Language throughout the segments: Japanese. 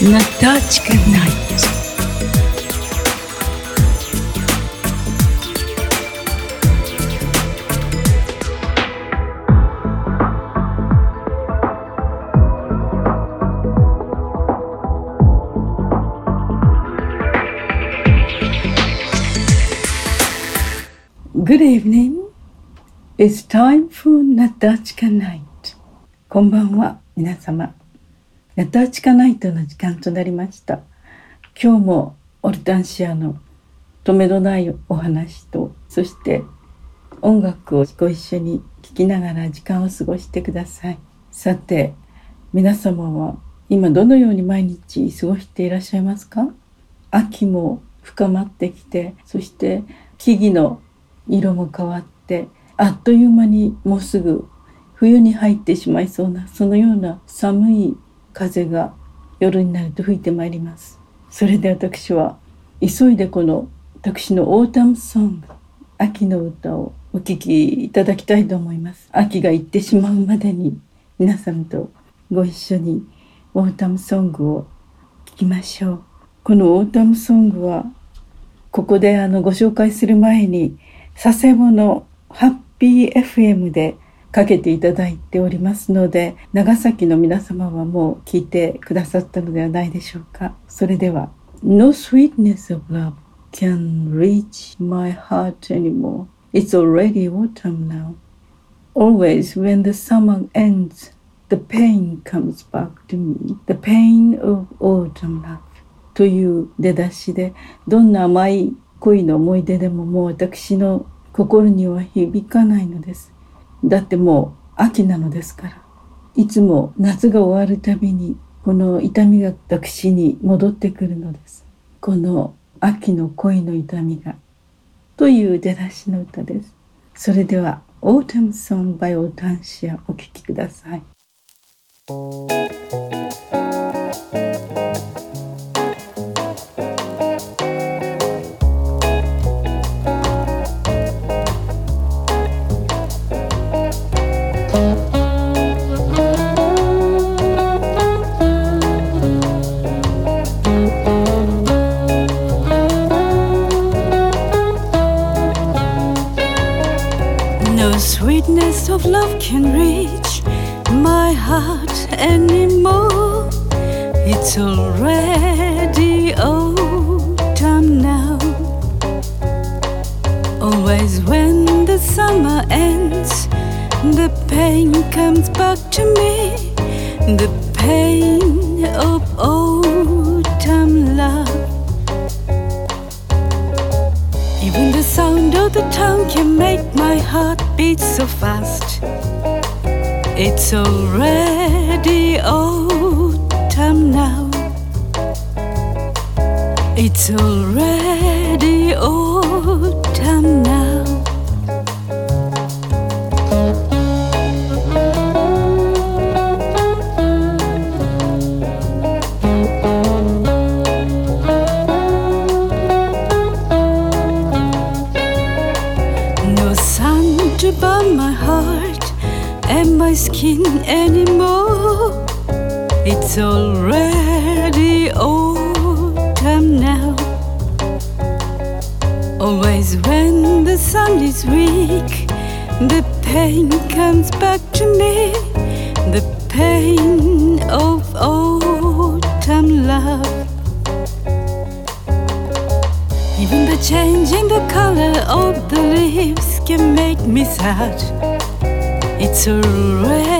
Натачка Найт. Good evening. It's time for Natachka Night. こんばんは、皆様。ナタチカナイトの時間となりました。今日もオルタンシアの止めのないお話と、そして音楽をご一緒に聴きながら時間を過ごしてください。さて、皆様は今どのように毎日過ごしていらっしゃいますか？秋も深まってきて、そして木々の色も変わってあっという間にもうすぐ冬に入ってしまいそうなそのような寒い風が夜になると吹いてまいります。それで私は急いでこの私の Autumn Song 秋の歌をお聴きいただきたいと思います。秋が行ってしまうまでに皆さんとご一緒に Autumn Song を聴きましょう。この Autumn Song はここであのご紹介する前に佐世保のハッピー FM でかけていただいておりますので長崎の皆様はもう聞いてくださったのではないでしょうかそれでは No sweetness of love can reach my heart anymore It's already autumn now Always when the summer ends the pain comes back to me The pain of autumn love という出だしでどんな甘い恋の思い出でももう私の心には響かないのです。だってもう秋なのですから。いつも夏が終わるたびにこの痛みが私に戻ってくるのです。この秋の恋の痛みが。という出だしの歌です。それでは、 Autumn Song by オルタンシアお聴きください。Already autumn now. Always when the summer ends, the pain comes back to me. The pain of autumn love. Even the sound of the town can make my heart beat so fast. It's already autumn It's already autumn now. Always when the sun is weak, the pain comes back to me. The pain of autumn love. Even the change in the color of the leaves can make me sad. It's already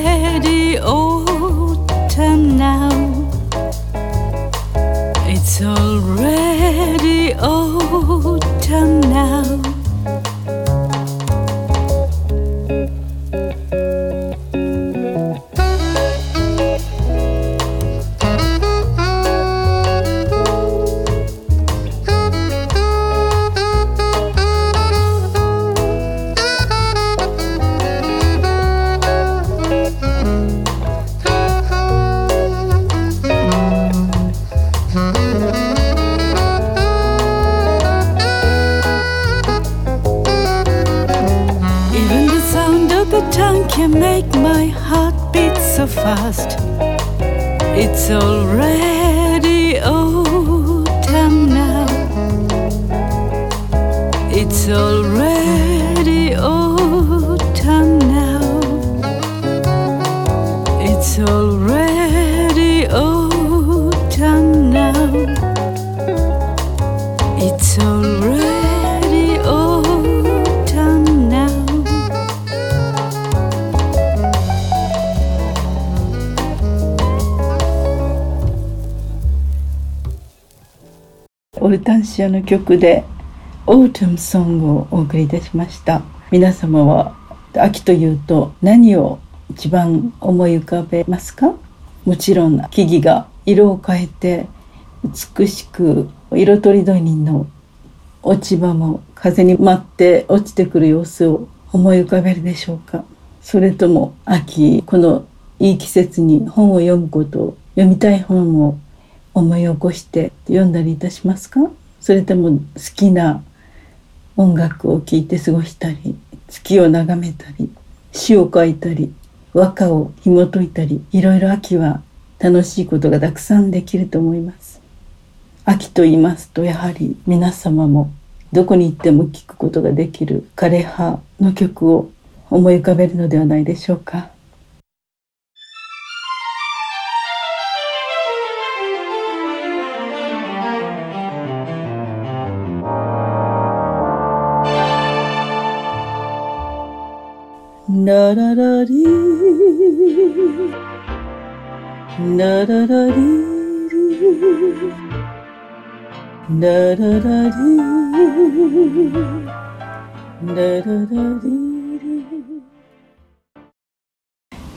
fast. It's already シアの曲で「オートムソング」をお送りいたしました。皆様は秋というと何を一番思い浮かべますか？もちろん木々が色を変えて美しく色とりどりの落ち葉も風に舞って落ちてくる様子を思い浮かべるでしょうか？それとも秋このいい季節に本を読むことを読みたい本を思い起こして読んだりいたしますか？それとも好きな音楽を聴いて過ごしたり月を眺めたり詩を書いたり和歌を紐解いたりいろいろ秋は楽しいことがたくさんできると思います。秋と言いますとやはり皆様もどこに行っても聴くことができる枯葉の曲を思い浮かべるのではないでしょうか。ラララリーラララリーラララリラララリ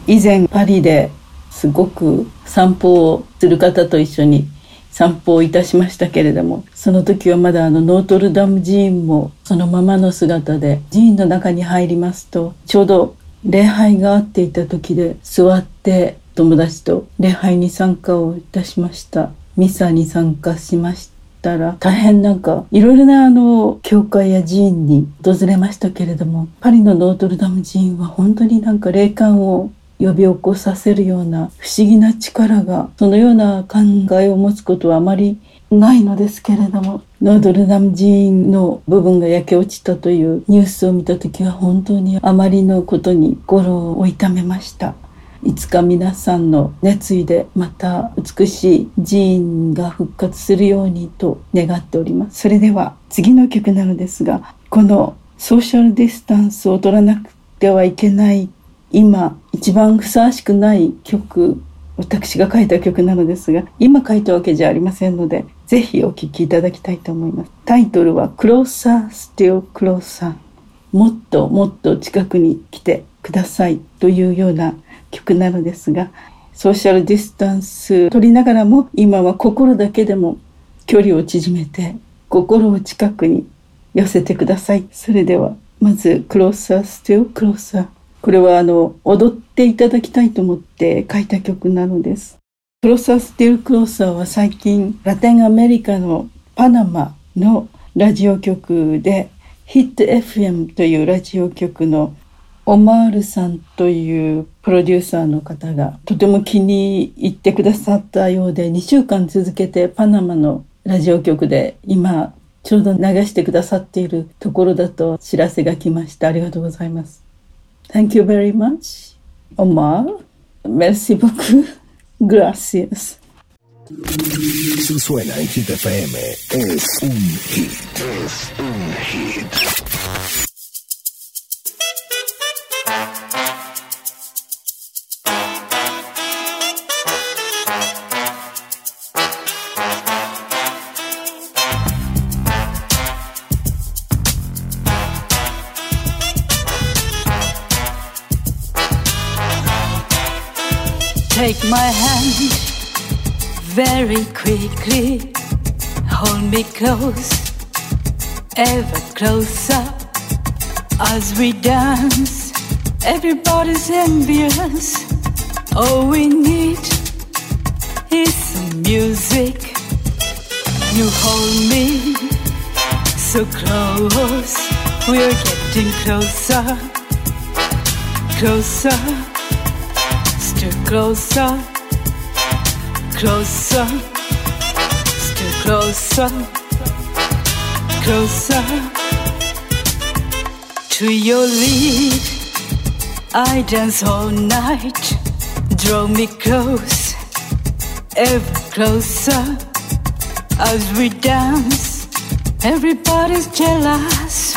以前パリですごく散歩をする方と一緒に散歩をいたしましたけれどもその時はまだあのノートルダム寺院もそのままの姿で寺院の中に入りますとちょうど礼拝があっていた時で座って友達と礼拝に参加をいたしました。ミサに参加しましたら大変なんかいろいろなあの教会や寺院に訪れましたけれどもパリのノートルダム寺院は本当になんか霊感を呼び起こさせるような不思議な力がそのような考えを持つことはあまりないのですけれどもノードルダム寺院の部分が焼け落ちたというニュースを見た時は本当にあまりのことに心を痛めました。いつか皆さんの熱意でまた美しい寺院が復活するようにと願っております。それでは次の曲なのですがこのソーシャルディスタンスを取らなくてはいけない今一番ふさわしくない曲私が書いた曲なのですが今書いたわけじゃありませんのでぜひお聴きいただきたいと思います。タイトルは Closer Still Closer もっともっと近くに来てくださいというような曲なのですがソーシャルディスタンス取りながらも今は心だけでも距離を縮めて心を近くに寄せてください。それではまず Closer Still Closer これはあの踊っていただきたいと思って書いた曲なのです。クロサ・スティル・クローサーは最近ラテンアメリカのパナマのラジオ局でヒット FM というラジオ局のオマールさんというプロデューサーの方がとても気に入ってくださったようで2週間続けてパナマのラジオ局で今ちょうど流してくださっているところだと知らせが来ましたありがとうございます Thank you very much, Omar. Merci beaucoup. Gracias. Si suena en Hit FM, es un hit. Es un hit. Take my hand very quickly, hold me close, ever closer as we dance. Everybody's envious. All we need is some music. You hold me so close, we're getting closer, closer still closer, closer, still closer, closer to your lead. I dance all night, draw me close, ever closer as we dance. Everybody's jealous,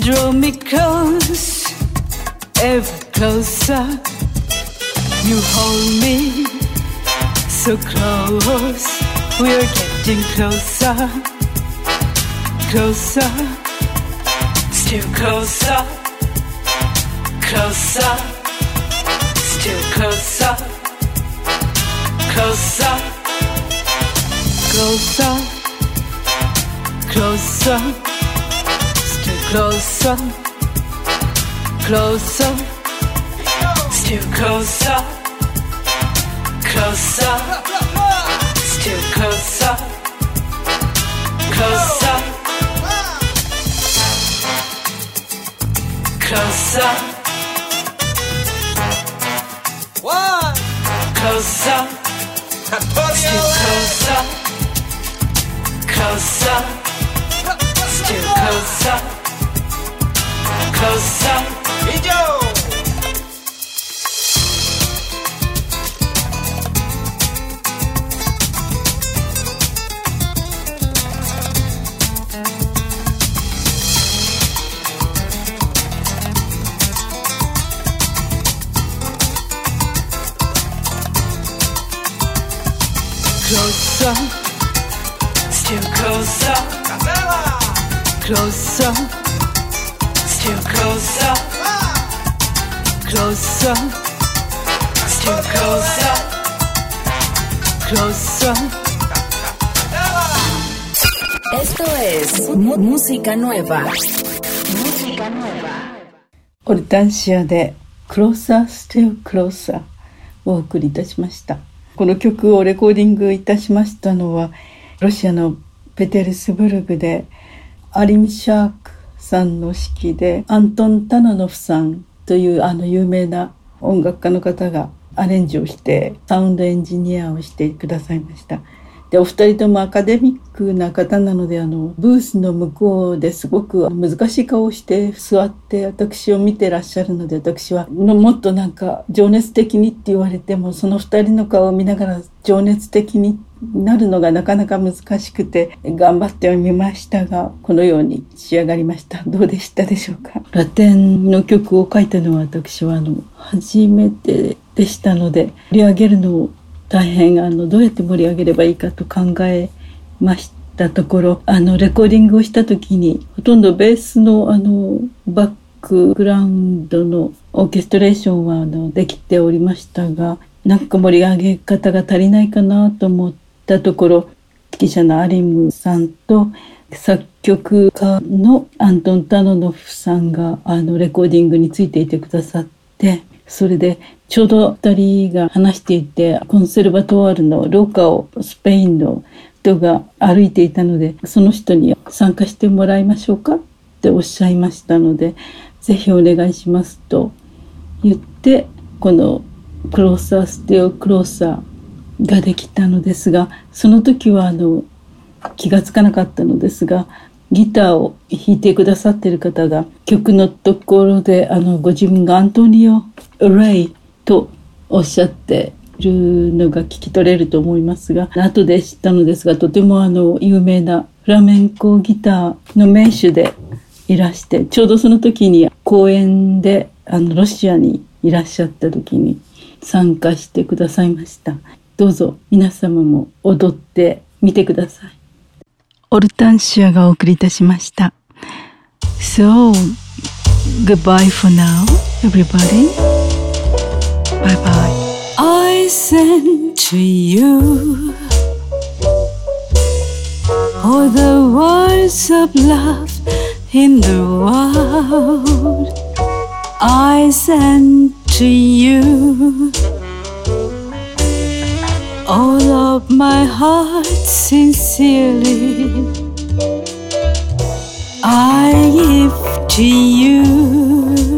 draw me close, ever closer. You hold me so close, we're getting closer, closer, still closer, closer, still closer, closer, closer, closer, still closer, closer, too close up, close up. It's too close up, close up, close up. One, close up. It's too. It's too close up, close up. Closer, still closer, closer, still closer, closer, still closer, closer. Esto es música nueva. Música nueva. オルタンシアで「Closer Still Closer」をお送りいたしましたこの曲をレコーディングいたしましたのはロシアのペテルスブルグでアリムシャークさんの指揮でアントン・タナノフさんというあの有名な音楽家の方がアレンジをしてサウンドエンジニアをしてくださいました。でお二人ともアカデミックな方なのであのブースの向こうですごく難しい顔をして座って私を見てらっしゃるので私はもっとなんか情熱的にって言われてもその二人の顔を見ながら情熱的になるのがなかなか難しくて頑張ってみましたがこのように仕上がりました。どうでしたでしょうか？ラテンの曲を書いたのは私はあの初めてでしたので盛り上げるのを大変あのどうやって盛り上げればいいかと考えましたところあのレコーディングをした時にほとんどベースのあのバックグラウンドのオーケストレーションはあのできておりましたがなんか盛り上げ方が足りないかなと思ったところ指揮者のアリムさんと作曲家のアントン・タノノフさんがあのレコーディングについていてくださってそれでちょうど2人が話していてコンセルバトワールの廊下をスペインの人が歩いていたのでその人に参加してもらいましょうか？っておっしゃいましたのでぜひお願いしますと言ってこの「クローサーステオクローサー」ができたのですがその時はあの気がつかなかったのですがギターを弾いてくださってる方が曲のところであのご自分がアントニオ・レイとおっしゃっているのが聞き取れると思いますが後で知ったのですがとてもあの有名なフラメンコギターの名手でいらしてちょうどその時に公演であのロシアにいらっしゃった時に参加してくださいました。どうぞ皆様も踊ってみてください。オルタンシアがお送りいたしました So goodbye for now everybody bye bye I send to you all the words of love in the world I send to you all of my heart sincerely. I give to you